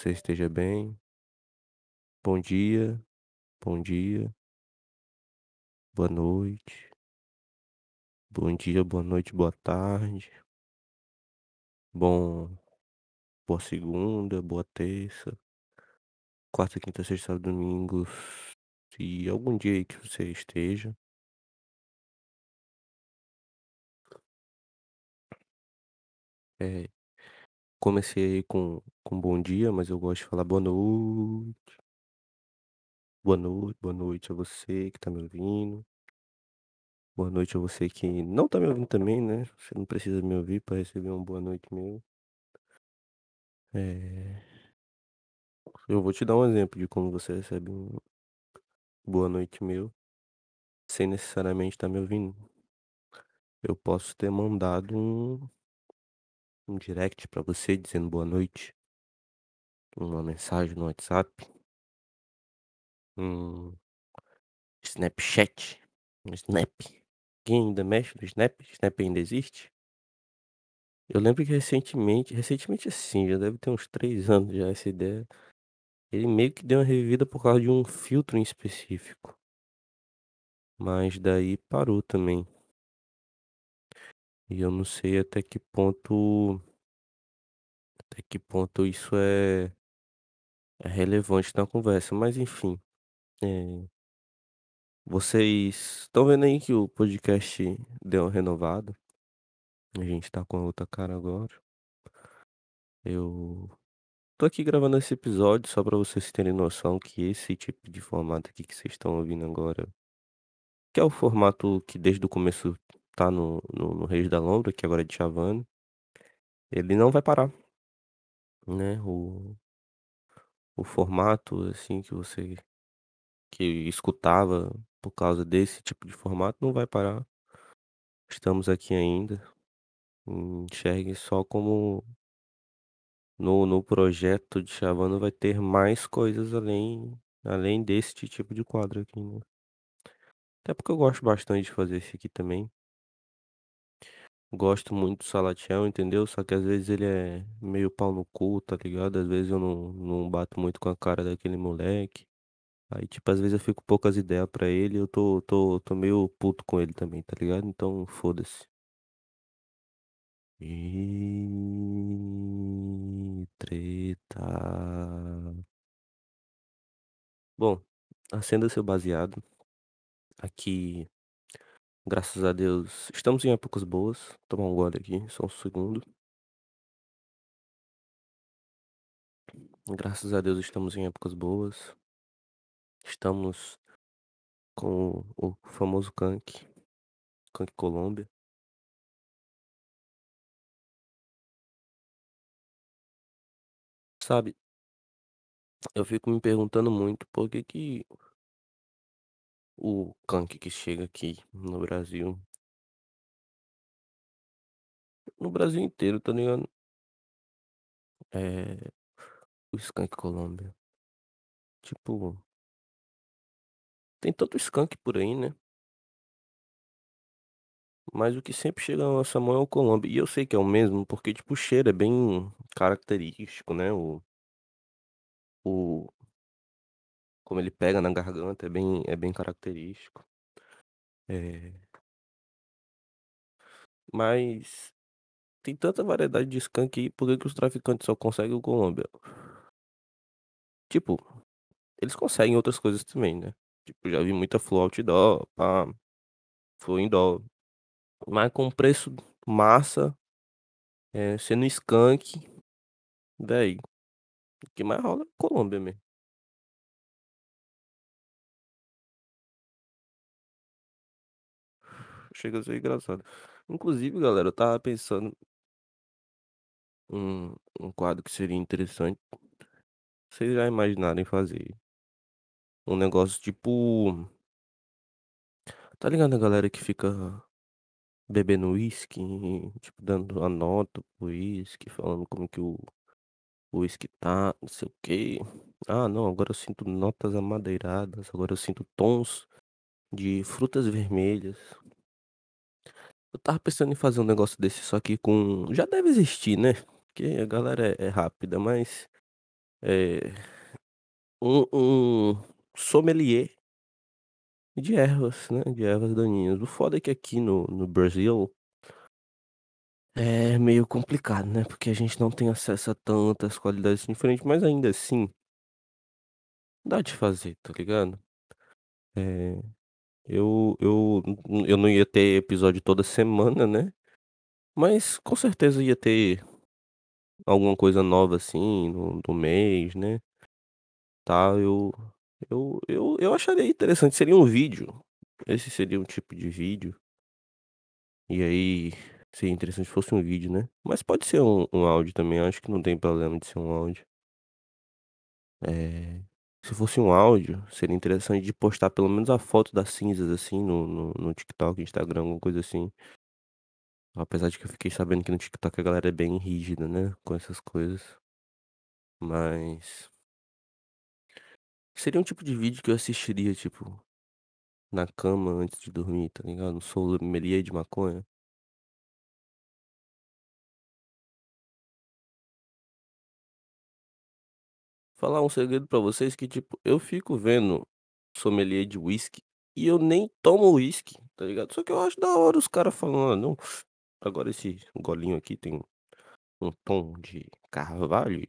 você esteja bem. Bom dia, bom dia. Boa noite. Bom dia, boa noite, boa tarde. Bom boa segunda, boa terça. Quarta, quinta, sexta, sábado, domingo, se algum dia aí que você esteja. Eh, comecei com com bom dia, mas eu gosto de falar boa noite. Boa noite, boa noite a você que tá me ouvindo. Boa noite a você que não tá me ouvindo também, né, você não precisa me ouvir pra receber um boa noite meu. Eh eu vou te dar um exemplo de como você recebe um boa noite meu, sem necessariamente estar me ouvindo. Eu posso ter mandado um um direct pra você dizendo boa noite. Uma mensagem no WhatsApp. Um Snapchat, um Snap. Quem ainda mexe no Snap? Snap ainda existe? Eu lembro que recentemente recentemente, assim, já deve ter uns 3 anos já essa ideia, ele meio que deu uma revivida por causa de um filtro em específico. Mas daí parou também. E eu não sei até que ponto até que ponto isso é é relevante na conversa, mas enfim, eh vocês estão vendo aí que o podcast deu uma renovada. A gente tá com outra cara agora. Eu tô aqui gravando esse episódio só pra vocês terem noção que esse tipo de formato aqui que vocês estão ouvindo agora que é o formato que desde o começo tá no no no Reis da Lombra, que agora é Djavan ele não vai parar. Né, o o formato, assim, que você que escutava por causa desse tipo de formato não vai parar. Estamos aqui ainda. Enxergue só como no no projeto Djavan vai ter mais coisas além além deste tipo de quadro aqui, né. Até porque eu gosto bastante de fazer esse aqui também. Gosto muito do Salatiel, entendeu, só que às vezes ele é meio pau no cu, tá ligado, às vezes eu não não bato muito com a cara daquele moleque. Aí, tipo, às vezes eu fico poucas ideia pra ele e eu tô tô tô meio puto com ele também, tá ligado, então foda-se. Ih, treta. Bom, acenda seu baseado. Aqui, graças a Deus, estamos em épocas boas. Tomar um gole aqui, só um segundo. Graças a Deus estamos em épocas boas. Estamos com o famoso canque, canque Colômbia. Sabe eu fico me perguntando muito por que que o canque que chega aqui no Brasil no Brasil inteiro, tá ligado? Eh, o Skank Colômbia. Tipo tem tanto skunk por aí, né. Mas o que sempre chega na nossa mão é o Colômbia. E eu sei que é o mesmo, porque, tipo, o cheiro é bem característico, né, o o como ele pega na garganta é bem é bem característico. Eh mas tem tanta variedade de skunk aí, por que que os traficantes só conseguem o Colômbia? Tipo, eles conseguem outras coisas também, né. Tipo, já vi muita flor outdoor, pá, flor indoor. Mas com preço massa, eh, sendo skunk, véi, o que mais rola é Colômbia mesmo. Chega a ser engraçado. Inclusive, galera, eu estava pensando um um quadro que seria interessante. Vocês já imaginaram em fazer um negócio tipo tá ligado a galera que fica bebendo uísque tipo, dando a nota para o uísque, falando como que o uísque tá, não sei o quê. "Ah, não, agora eu sinto notas amadeiradas, agora eu sinto tons de frutas vermelhas". Eu estava pensando em fazer um negócio desse, só que com já deve existir, né, porque a galera é é rápida, mas eh, um um sommelier de ervas, né, de ervas daninhas. O foda é que aqui no no Brasil é meio complicado, né, porque a gente não tem acesso a tantas qualidades diferentes, mas ainda assim dá de fazer, tá ligado? Eh, eu eu eu não ia ter episódio toda semana, né, mas com certeza ia ter alguma coisa nova, assim, no no mês, né, tal. Eu eu eu eu acharia interessante, seria um vídeo, esse seria um tipo de vídeo. E aí seria interessante se fosse um vídeo, né, mas pode ser um um áudio também, acho que não tem problema de ser um áudio. Eh, se fosse um áudio, seria interessante de postar pelo menos a foto das cinzas, assim, no no no TikTok, Instagram, alguma coisa assim. Apesar de que eu fiquei sabendo que no TikTok a galera é bem rígida, né, com essas coisas. Mas seria um tipo de vídeo que eu assistiria, tipo, na cama antes de dormir, tá ligado? Um sommelier de maconha. Falar um segredo pra vocês que, tipo, eu fico vendo sommelier de whisky e eu nem tomo whisky, tá ligado? Só que eu acho da hora os cara falando: "Ah, não, agora esse golinho aqui tem um tom de carvalho e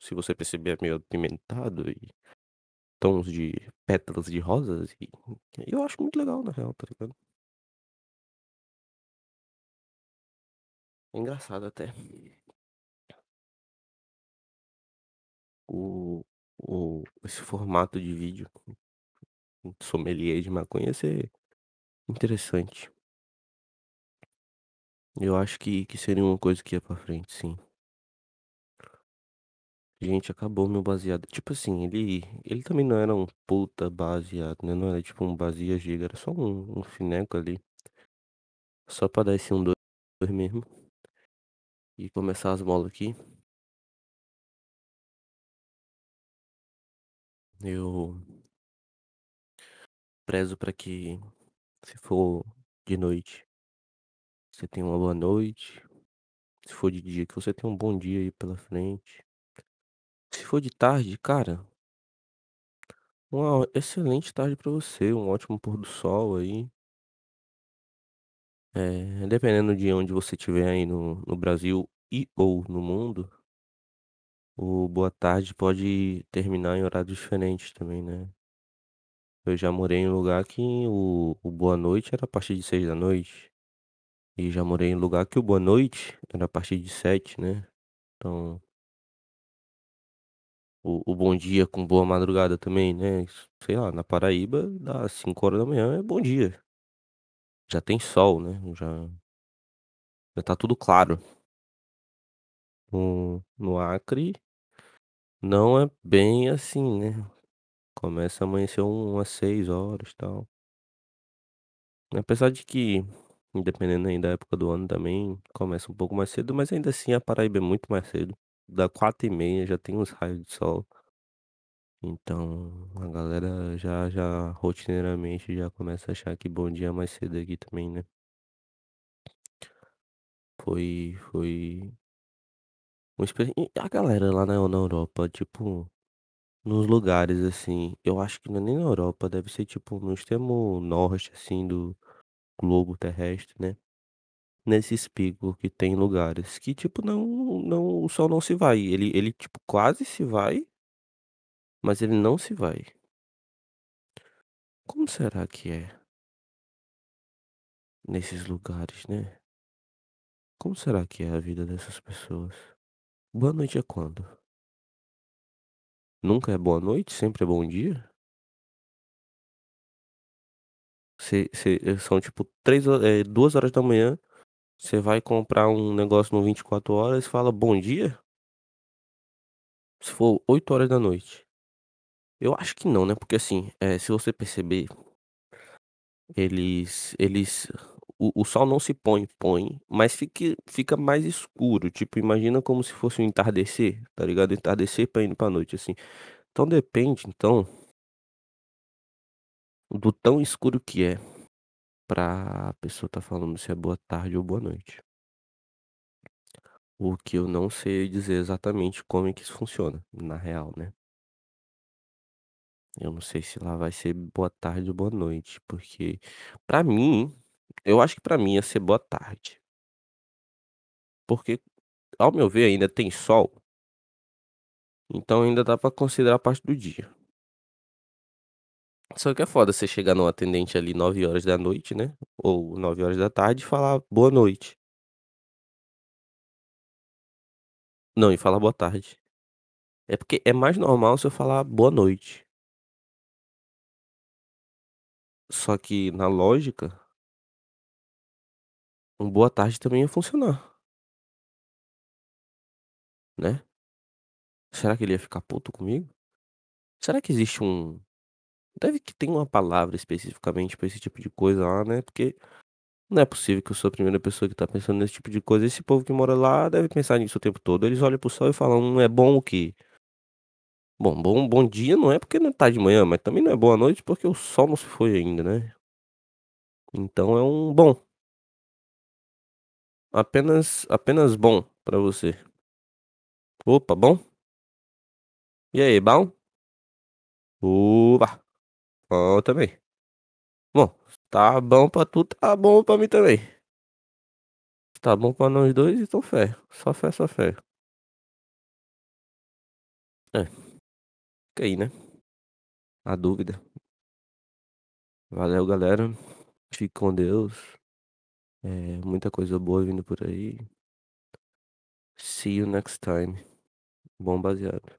se você perceber é meio apimentado e tons de pétalas de rosas", e eu acho muito legal na real, tá ligado? É engraçado até. O o esse formato de vídeo, sommelier de maconha ser interessante. Eu acho que que seria uma coisa que ia pra frente, sim. Gente, acabou meu baseado. Tipo assim, ele ele também não era um puta baseado, né, não era tipo um Basia Giga, era só um um fineco ali. Só pra dar esse um, dois mesmo. E começar as molas aqui. Eu prezo pra que, se for de noite, você tenha uma boa noite. Se for de dia, que você tenha um bom dia aí pela frente. Se for de tarde, cara uma excelente tarde pra você, um ótimo pôr do sol aí. Eh, dependendo de onde você estiver aí no no Brasil e ou no mundo o boa tarde pode terminar em horário diferente também, né. Eu já morei em lugar que o o boa noite era a partir de 18h. E já morei em lugar que o boa noite era a partir de 19h, né. Então o o bom dia com boa madrugada também, né, sei lá, na Paraíba dá 5h é bom dia. Já tem sol, né, já já tá tudo claro. No no Acre não é bem assim, né. Começa a amanhecer umas 6h, tal. Apesar de que, dependendo aí da época do ano também, começa um pouco mais cedo, mas ainda assim a Paraíba é muito mais cedo. Dá 4h30 já tem uns raios de sol. Então a galera já já rotineiramente já começa a achar que bom dia mais cedo aqui também, né. Foi foi a galera lá na na Europa, tipo, nos lugares, assim, eu acho que não é nem na Europa, deve ser, tipo, no extremo norte, assim, do globo terrestre, né. Nesses picos que tem lugares que, tipo, não não o sol não se vai, ele ele, tipo, quase se vai mas ele não se vai. Como será que é? Nesses lugares, né? Como será que é a vida dessas pessoas? Boa noite é quando? Nunca é boa noite, sempre é bom dia? Você você são tipo 3 ho eh, 2h, você vai comprar um negócio no 24 e fala: "Bom dia"? Se for 20h? Eu acho que não, né, porque assim, eh, se você perceber eles eles o o sol não se põe, põe, mas fique fica mais escuro, tipo, imagina como se fosse um entardecer, tá ligado? Entardecer pra indo pra noite, assim. Então depende, então do tão escuro que é, pra pessoa tá falando se é boa tarde ou boa noite. O que eu não sei dizer exatamente como é que isso funciona, na real, né. Eu não sei se lá vai ser boa tarde ou boa noite, porque pra mim, eu acho que pra mim ia ser boa tarde. Porque, ao meu ver, ainda tem sol então ainda dá pra considerar parte do dia. Só que é foda você chegar num atendente ali 21h, né, ou 15h e falar: "Boa noite". Não, e falar: "Boa tarde". É porque é mais normal se eu falar: "Boa noite". Só que na lógica um boa tarde também ia funcionar. Né. Será que ele ia ficar puto comigo? Será que existe um deve que tem uma palavra especificamente pra esse tipo de coisa lá, né, porque não é possível que eu sou a primeira pessoa que tá pensando nesse tipo de coisa, esse povo que mora lá deve pensar nisso o tempo todo, eles olham para o céu e falam: "Hum, é bom o quê?". Bom, bom bom dia não é porque não tá de manhã, mas também não é boa noite porque o sol não se foi ainda, né. Então é um bom. Apenas apenas bom pra você. Opa, bom? E aí, bom? Oba, bom também. Bom, tá bom pra tu, tá bom pra mim também. Tá bom pra nós dois, então fé, só fé, só fé. É. Fica aí, né. A dúvida. Valeu galera, fique com Deus. Eh, muita coisa boa vindo por aí. See you next time. Bom baseado.